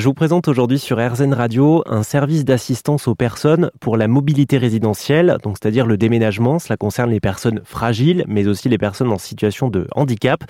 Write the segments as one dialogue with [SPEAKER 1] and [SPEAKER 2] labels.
[SPEAKER 1] Je vous présente aujourd'hui sur RZN Radio un service d'assistance aux personnes pour la mobilité résidentielle, donc c'est-à-dire le déménagement. Cela concerne les personnes fragiles, mais aussi les personnes en situation de handicap.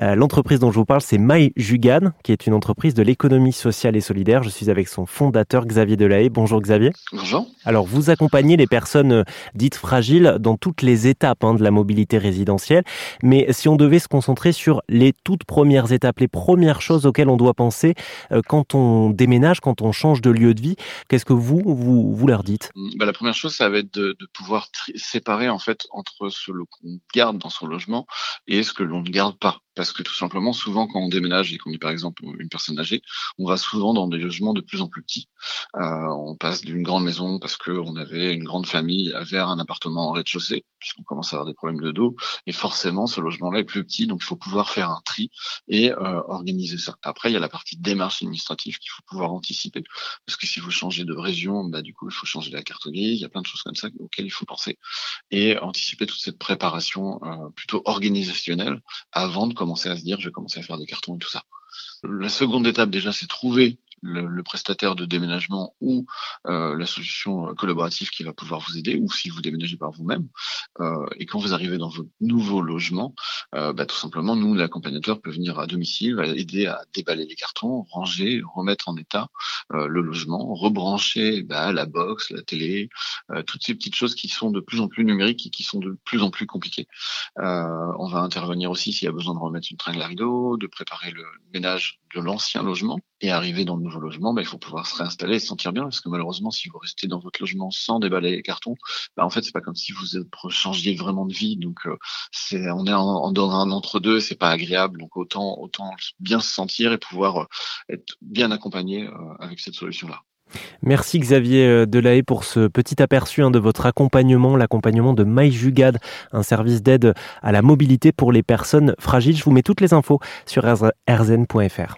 [SPEAKER 1] Euh, l'entreprise dont je vous parle, c'est My Jugan, qui est une entreprise de l'économie sociale et solidaire. Je suis avec son fondateur Xavier Delahaye. Bonjour Xavier.
[SPEAKER 2] Bonjour.
[SPEAKER 1] Alors vous accompagnez les personnes dites fragiles dans toutes les étapes hein, de la mobilité résidentielle, mais si on devait se concentrer sur les toutes premières étapes, les premières choses auxquelles on doit penser euh, quand on déménage, quand on change de lieu de vie, qu'est-ce que vous, vous, leur dites?
[SPEAKER 2] Mmh, bah, La première chose, ça va être de, de pouvoir séparer en fait entre ce qu'on garde dans son logement et ce que l'on ne garde pas. Parce que tout simplement, souvent quand on déménage et qu'on est par exemple une personne âgée, on va souvent dans des logements de plus en plus petits. Euh, on passe d'une grande maison parce qu'on avait une grande famille vers un appartement en rez-de-chaussée, puisqu'on commence à avoir des problèmes de dos. Et forcément, ce logement-là est plus petit, donc il faut pouvoir faire un tri et euh, organiser ça. Après, il y a la partie démarche administrative qu'il faut pouvoir anticiper. Parce que si vous changez de région, bah, du coup, il faut changer la carte grise. Il y a plein de choses comme ça auxquelles il faut penser. Et anticiper toute cette préparation euh, plutôt organisationnelle avant de commencer à se dire je vais commencer à faire des cartons et tout ça. La seconde étape déjà, c'est trouver le, prestataire de déménagement ou euh, la solution collaborative qui va pouvoir vous aider, ou si vous déménagez par vous-même. Euh, et quand vous arrivez dans votre nouveau logement, euh, bah, tout simplement, nous, l'accompagnateur peut venir à domicile, va aider à déballer les cartons, ranger, remettre en état euh, le logement, rebrancher bah, la box, la télé, euh, toutes ces petites choses qui sont de plus en plus numériques et qui sont de plus en plus compliquées. on va intervenir aussi s'il y a besoin de remettre une tringle à rideau, de préparer le ménage de l'ancien logement et arriver dans le nouveau logement, bah, il faut pouvoir se réinstaller et se sentir bien parce que malheureusement, si vous restez dans votre logement sans déballer les cartons, bah, en fait, c'est pas comme si vous changiez vraiment de vie. Donc, euh, c'est, on est en, dans un entre-deux, c'est pas agréable. Donc, autant, autant bien se sentir et pouvoir euh, être bien accompagné euh, avec cette solution-là.
[SPEAKER 1] Merci Xavier Delahaye pour ce petit aperçu hein, de votre accompagnement, l'accompagnement de MyJugad, un service d'aide à la mobilité pour les personnes fragiles. Je vous mets toutes les infos sur rzn.fr.